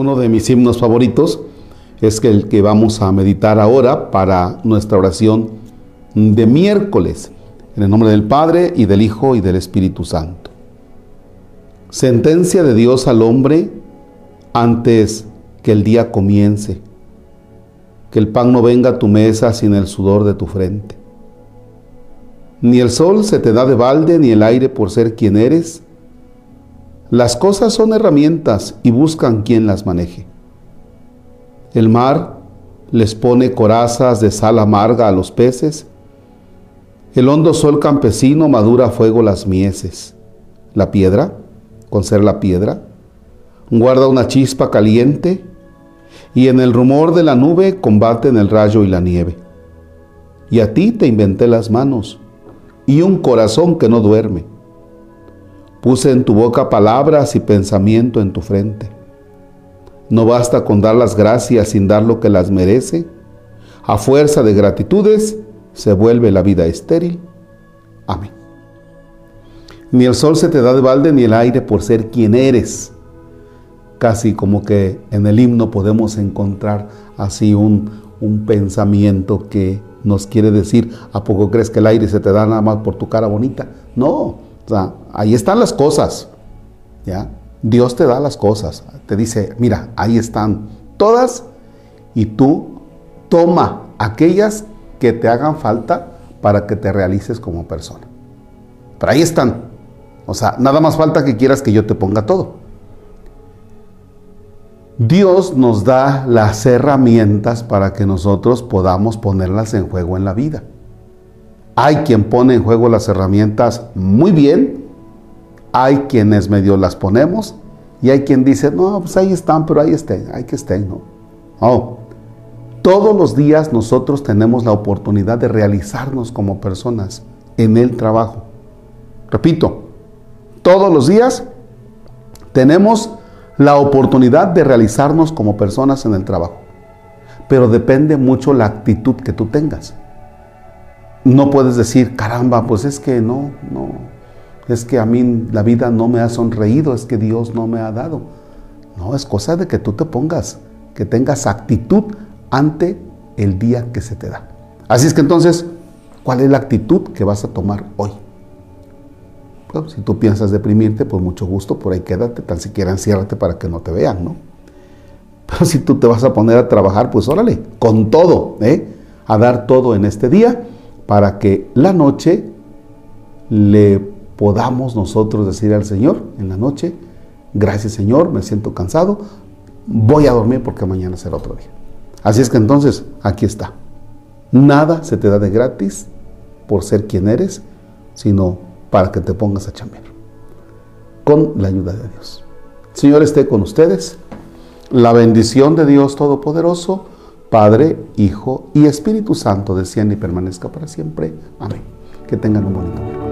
Uno de mis himnos favoritos es el que vamos a meditar ahora para nuestra oración de miércoles, en el nombre del Padre y del Hijo y del Espíritu Santo. Sentencia de Dios al hombre antes que el día comience, que el pan no venga a tu mesa sin el sudor de tu frente. Ni el sol se te da de balde, ni el aire por ser quien eres. Las cosas son herramientas y buscan quien las maneje. El mar les pone corazas de sal amarga a los peces. El hondo sol campesino madura a fuego las mieses. La piedra, con ser la piedra, guarda una chispa caliente y en el rumor de la nube combaten el rayo y la nieve. Y a ti te inventé las manos y un corazón que no duerme. Puse en tu boca palabras y pensamiento en tu frente. No basta con dar las gracias sin dar lo que las merece. A fuerza de gratitudes se vuelve la vida estéril. Amén. Ni el sol se te da de balde ni el aire por ser quien eres. Casi como que en el himno podemos encontrar así un, un pensamiento que nos quiere decir, ¿a poco crees que el aire se te da nada más por tu cara bonita? No, sea, ahí están las cosas. ¿ya? Dios te da las cosas. Te dice, mira, ahí están todas y tú toma aquellas que te hagan falta para que te realices como persona. Pero ahí están. O sea, nada más falta que quieras que yo te ponga todo. Dios nos da las herramientas para que nosotros podamos ponerlas en juego en la vida. Hay quien pone en juego las herramientas muy bien, hay quienes medio las ponemos y hay quien dice, no, pues ahí están, pero ahí estén, hay que estén, ¿no? Todos los días nosotros tenemos la oportunidad de realizarnos como personas en el trabajo. Repito, todos los días tenemos la oportunidad de realizarnos como personas en el trabajo. Pero depende mucho la actitud que tú tengas. No puedes decir, caramba, pues es que no, no, es que a mí la vida no me ha sonreído, es que Dios no me ha dado. No, es cosa de que tú te pongas, que tengas actitud ante el día que se te da. Así es que entonces, ¿cuál es la actitud que vas a tomar hoy? si tú piensas deprimirte, pues mucho gusto, por ahí quédate, tan siquiera enciérrate para que no te vean, ¿no? Pero si tú te vas a poner a trabajar, pues órale, con todo, ¿eh? A dar todo en este día para que la noche le podamos nosotros decir al Señor en la noche, gracias Señor, me siento cansado, voy a dormir porque mañana será otro día. Así es que entonces, aquí está. Nada se te da de gratis por ser quien eres, sino para que te pongas a chambear. Con la ayuda de Dios. Señor esté con ustedes. La bendición de Dios Todopoderoso, Padre, Hijo y Espíritu Santo, descienda y permanezca para siempre. Amén. Que tengan un bonito día.